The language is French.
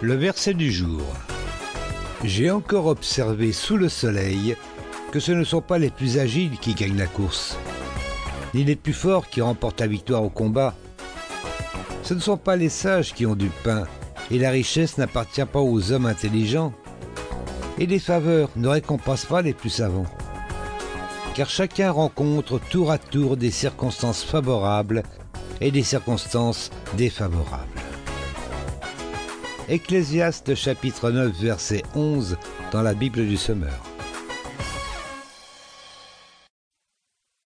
Le verset du jour. J'ai encore observé sous le soleil que ce ne sont pas les plus agiles qui gagnent la course, ni les plus forts qui remportent la victoire au combat. Ce ne sont pas les sages qui ont du pain, et la richesse n'appartient pas aux hommes intelligents. Et les faveurs ne récompensent pas les plus savants. Car chacun rencontre tour à tour des circonstances favorables et des circonstances défavorables. Ecclésiaste chapitre 9 verset 11 dans la Bible du Semeur.